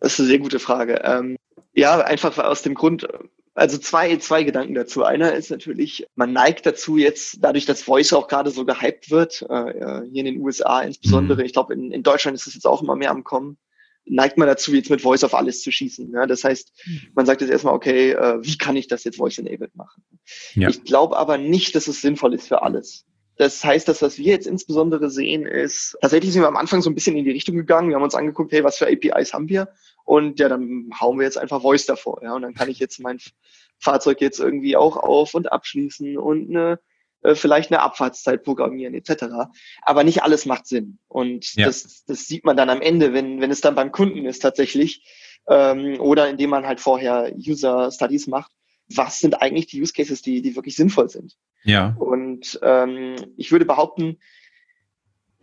S3: Das ist eine sehr gute Frage. Ähm, ja, einfach aus dem Grund, also zwei, zwei Gedanken dazu. Einer ist natürlich, man neigt dazu jetzt, dadurch, dass Voice auch gerade so gehypt wird, äh, hier in den USA insbesondere, mhm. ich glaube, in, in Deutschland ist es jetzt auch immer mehr am Kommen, neigt man dazu, jetzt mit Voice auf alles zu schießen. Ja? Das heißt, mhm. man sagt jetzt erstmal, okay, äh, wie kann ich das jetzt Voice-enabled machen? Ja. Ich glaube aber nicht, dass es sinnvoll ist für alles. Das heißt, das, was wir jetzt insbesondere sehen, ist, tatsächlich sind wir am Anfang so ein bisschen in die Richtung gegangen. Wir haben uns angeguckt, hey, was für APIs haben wir? Und ja, dann hauen wir jetzt einfach Voice davor. Ja, und dann kann ich jetzt mein Fahrzeug jetzt irgendwie auch auf und abschließen und eine, äh, vielleicht eine Abfahrtszeit programmieren etc. Aber nicht alles macht Sinn. Und ja. das, das sieht man dann am Ende, wenn, wenn es dann beim Kunden ist tatsächlich. Ähm, oder indem man halt vorher User Studies macht. Was sind eigentlich die Use Cases, die, die wirklich sinnvoll sind? Ja. Und ähm, ich würde behaupten,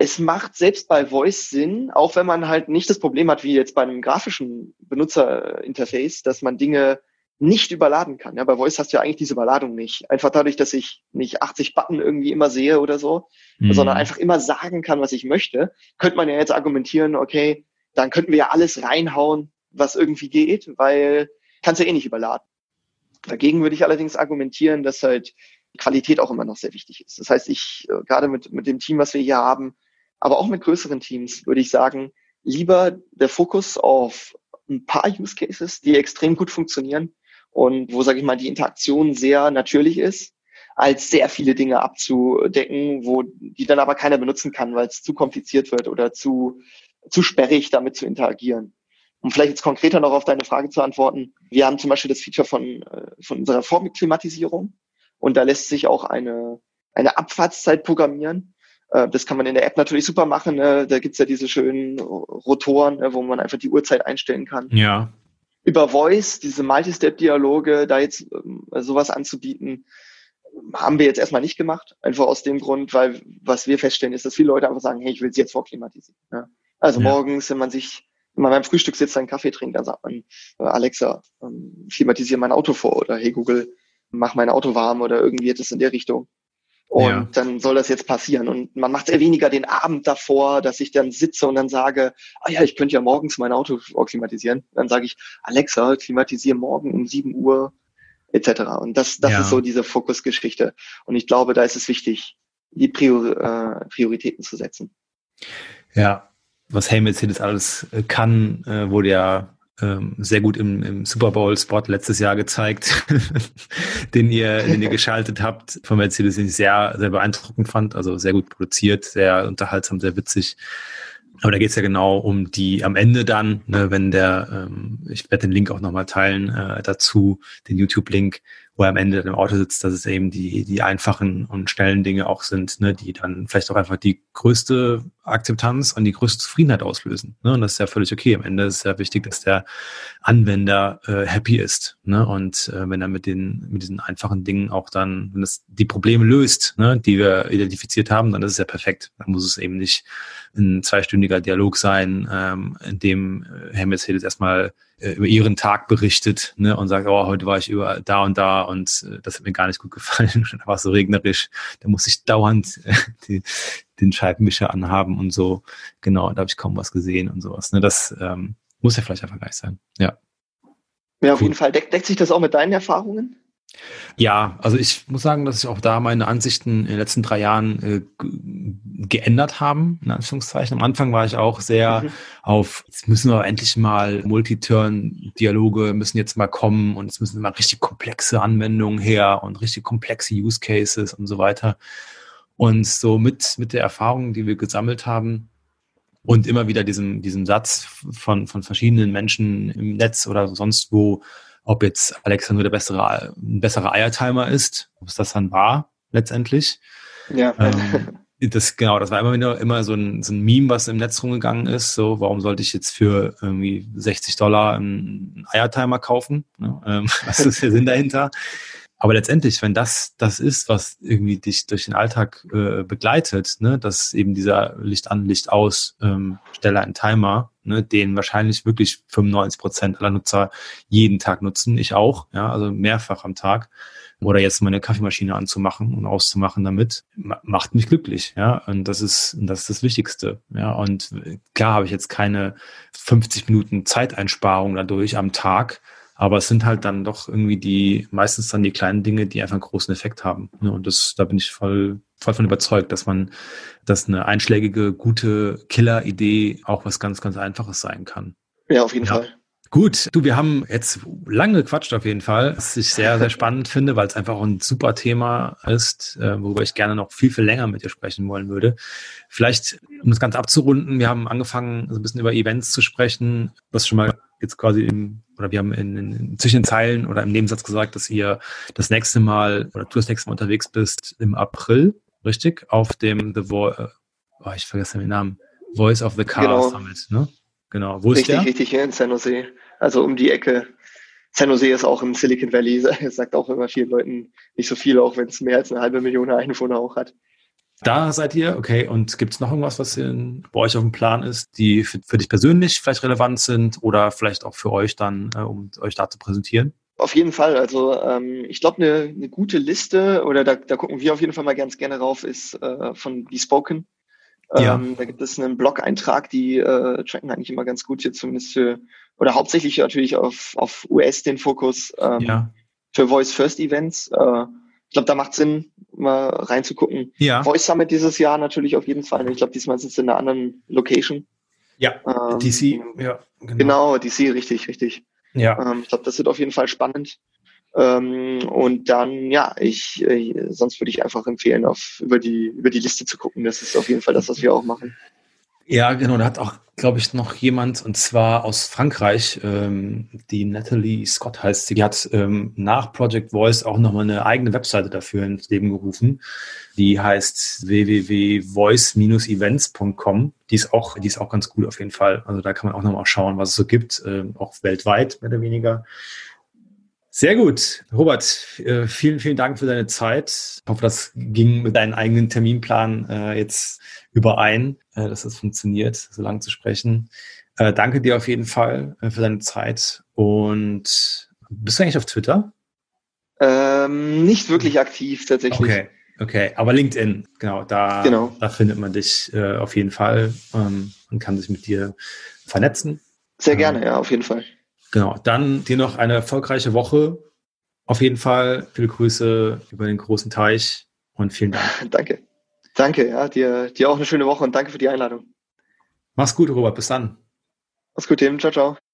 S3: es macht selbst bei Voice Sinn, auch wenn man halt nicht das Problem hat, wie jetzt bei einem grafischen Benutzerinterface, dass man Dinge nicht überladen kann. Ja, bei Voice hast du ja eigentlich diese Überladung nicht. Einfach dadurch, dass ich nicht 80 Button irgendwie immer sehe oder so, mhm. sondern einfach immer sagen kann, was ich möchte, könnte man ja jetzt argumentieren, okay, dann könnten wir ja alles reinhauen, was irgendwie geht, weil kannst ja eh nicht überladen. Dagegen würde ich allerdings argumentieren, dass halt Qualität auch immer noch sehr wichtig ist. Das heißt, ich, äh, gerade mit, mit dem Team, was wir hier haben, aber auch mit größeren Teams, würde ich sagen, lieber der Fokus auf ein paar Use Cases, die extrem gut funktionieren und wo, sage ich mal, die Interaktion sehr natürlich ist, als sehr viele Dinge abzudecken, wo die dann aber keiner benutzen kann, weil es zu kompliziert wird oder zu, zu sperrig damit zu interagieren. Um vielleicht jetzt konkreter noch auf deine Frage zu antworten, wir haben zum Beispiel das Feature von, äh, von unserer Formklimatisierung und da lässt sich auch eine, eine Abfahrtszeit programmieren. Äh, das kann man in der App natürlich super machen. Ne? Da gibt's ja diese schönen Rotoren, ne, wo man einfach die Uhrzeit einstellen kann.
S1: Ja.
S3: Über Voice, diese Multi-Step-Dialoge, da jetzt ähm, sowas anzubieten, haben wir jetzt erstmal nicht gemacht. Einfach aus dem Grund, weil was wir feststellen, ist, dass viele Leute einfach sagen, hey, ich will sie jetzt vorklimatisieren. Ja? Also ja. morgens, wenn man sich wenn man beim Frühstück sitzt, einen Kaffee trinkt, dann sagt man, äh, Alexa, ähm, klimatisiere mein Auto vor oder hey Google, mach mein Auto warm oder irgendwie etwas in der Richtung. Und ja. dann soll das jetzt passieren. Und man macht eher weniger den Abend davor, dass ich dann sitze und dann sage, ah ja, ich könnte ja morgens mein Auto klimatisieren. Dann sage ich, Alexa, klimatisiere morgen um 7 Uhr etc. Und das, das ja. ist so diese Fokusgeschichte. Und ich glaube, da ist es wichtig, die Prior äh, Prioritäten zu setzen.
S1: Ja, was Hey Mercedes alles äh, kann, äh, wurde ja ähm, sehr gut im, im Super Bowl Spot letztes Jahr gezeigt, den ihr, den ihr geschaltet habt von Mercedes, den ich sehr, sehr beeindruckend fand. Also sehr gut produziert, sehr unterhaltsam, sehr witzig. Aber da geht es ja genau um die am Ende dann, ne, wenn der, ähm, ich werde den Link auch nochmal teilen äh, dazu, den YouTube-Link, wo er am Ende im Auto sitzt, dass es eben die, die einfachen und schnellen Dinge auch sind, ne, die dann vielleicht auch einfach die größte Akzeptanz und die größte Zufriedenheit auslösen. Ne? Und das ist ja völlig okay. Am Ende ist ja wichtig, dass der Anwender äh, happy ist. Ne? Und äh, wenn er mit den, mit diesen einfachen Dingen auch dann, wenn es die Probleme löst, ne, die wir identifiziert haben, dann ist es ja perfekt. Dann muss es eben nicht ein zweistündiger Dialog sein, ähm, in dem äh, Herr Mercedes erstmal äh, über ihren Tag berichtet ne, und sagt, oh, heute war ich über da und da und äh, das hat mir gar nicht gut gefallen. da war es so regnerisch. Da muss ich dauernd äh, die, den Scheibenwischer anhaben und so. Genau, da habe ich kaum was gesehen und sowas. Ne, das ähm, muss ja vielleicht einfach gleich sein. Ja.
S3: Ja, auf jeden Fall. Deck, deckt sich das auch mit deinen Erfahrungen?
S1: Ja, also ich muss sagen, dass sich auch da meine Ansichten in den letzten drei Jahren äh, geändert haben, in Anführungszeichen. Am Anfang war ich auch sehr mhm. auf, jetzt müssen wir endlich mal Multi-Turn-Dialoge müssen jetzt mal kommen und es müssen mal richtig komplexe Anwendungen her und richtig komplexe Use Cases und so weiter. Und so mit, mit der Erfahrung, die wir gesammelt haben, und immer wieder diesen, diesen Satz von, von verschiedenen Menschen im Netz oder sonst wo, ob jetzt Alexa nur der bessere, ein besserer Eiertimer ist, ob es das dann war, letztendlich.
S3: Ja. Ähm,
S1: das, genau, das war immer immer so ein, so ein Meme, was im Netz rumgegangen ist. So, warum sollte ich jetzt für irgendwie 60 Dollar einen Eiertimer kaufen? Ne? Ähm, was ist der Sinn dahinter? Aber letztendlich, wenn das das ist, was irgendwie dich durch den Alltag äh, begleitet, ne, dass eben dieser Licht an, Licht aus, ähm, stelle einen Timer, ne, den wahrscheinlich wirklich 95 Prozent aller Nutzer jeden Tag nutzen, ich auch, ja, also mehrfach am Tag. Oder jetzt meine Kaffeemaschine anzumachen und auszumachen damit, macht mich glücklich, ja. Und das ist, das ist das Wichtigste, ja. Und klar habe ich jetzt keine 50 Minuten Zeiteinsparung dadurch am Tag, aber es sind halt dann doch irgendwie die, meistens dann die kleinen Dinge, die einfach einen großen Effekt haben. Ne? Und das, da bin ich voll, voll von überzeugt, dass man, dass eine einschlägige, gute Killer-Idee auch was ganz, ganz Einfaches sein kann.
S3: Ja, auf jeden ja. Fall.
S1: Gut, du, wir haben jetzt lange gequatscht auf jeden Fall, was ich sehr, sehr spannend finde, weil es einfach ein super Thema ist, äh, worüber ich gerne noch viel, viel länger mit dir sprechen wollen würde. Vielleicht, um das Ganze abzurunden, wir haben angefangen, so ein bisschen über Events zu sprechen, was schon mal jetzt quasi im, oder wir haben in, in, zwischen den Zeilen oder im Nebensatz gesagt, dass ihr das nächste Mal oder du das nächste Mal unterwegs bist im April, richtig? Auf dem The Voice, äh, oh, ich vergesse den Namen, Voice of the Car genau. Summit, ne? Genau.
S3: Wo ist richtig, der? Richtig, hier in San Jose. Also um die Ecke. San Jose ist auch im Silicon Valley. Es sagt auch immer vielen Leuten nicht so viel, auch wenn es mehr als eine halbe Million Einwohner auch hat.
S1: Da seid ihr, okay. Und gibt es noch irgendwas, was in, bei euch auf dem Plan ist, die für, für, dich persönlich vielleicht relevant sind oder vielleicht auch für euch dann, äh, um euch da zu präsentieren?
S3: Auf jeden Fall. Also ähm, ich glaube, eine, eine gute Liste, oder da, da gucken wir auf jeden Fall mal ganz gerne rauf, ist äh, von Bespoken.
S1: Ja.
S3: Ähm, da gibt es einen Blog-Eintrag, die äh, tracken eigentlich immer ganz gut hier zumindest für, oder hauptsächlich natürlich auf, auf US den Fokus ähm,
S1: Ja.
S3: für Voice First Events. Äh, ich glaube, da macht Sinn, mal reinzugucken.
S1: Ja.
S3: Voice Summit dieses Jahr natürlich auf jeden Fall. Ich glaube, diesmal sind sie in einer anderen Location.
S1: Ja.
S3: Ähm,
S1: DC. Ja. Genau.
S3: Genau, DC, richtig, richtig.
S1: Ja.
S3: Ähm, ich glaube, das wird auf jeden Fall spannend. Ähm, und dann, ja, ich, äh, sonst würde ich einfach empfehlen, auf, über die, über die Liste zu gucken. Das ist auf jeden Fall das, was wir auch machen.
S1: Ja, genau. Da hat auch, glaube ich, noch jemand, und zwar aus Frankreich, ähm, die Natalie Scott heißt sie, die hat ähm, nach Project Voice auch nochmal eine eigene Webseite dafür ins Leben gerufen. Die heißt www.voice-events.com. Die ist auch, die ist auch ganz gut auf jeden Fall. Also da kann man auch nochmal schauen, was es so gibt, ähm, auch weltweit mehr oder weniger. Sehr gut. Robert, äh, vielen, vielen Dank für deine Zeit. Ich hoffe, das ging mit deinem eigenen Terminplan äh, jetzt überein, äh, dass das funktioniert, so lange zu sprechen. Danke dir auf jeden Fall für deine Zeit. Und bist du eigentlich auf Twitter?
S3: Ähm, nicht wirklich aktiv tatsächlich.
S1: Okay, okay. Aber LinkedIn, genau, da,
S3: Genau.
S1: da findet man dich auf jeden Fall ähm, und kann sich mit dir vernetzen.
S3: Sehr gerne, ja, auf jeden Fall.
S1: Genau, dann dir noch eine erfolgreiche Woche. Auf jeden Fall viele Grüße über den großen Teich und vielen Dank.
S3: Danke. Danke, ja, dir, dir auch eine schöne Woche und danke für die Einladung.
S1: Mach's gut, Robert. Bis dann.
S3: Mach's gut, Tim. Ciao, ciao.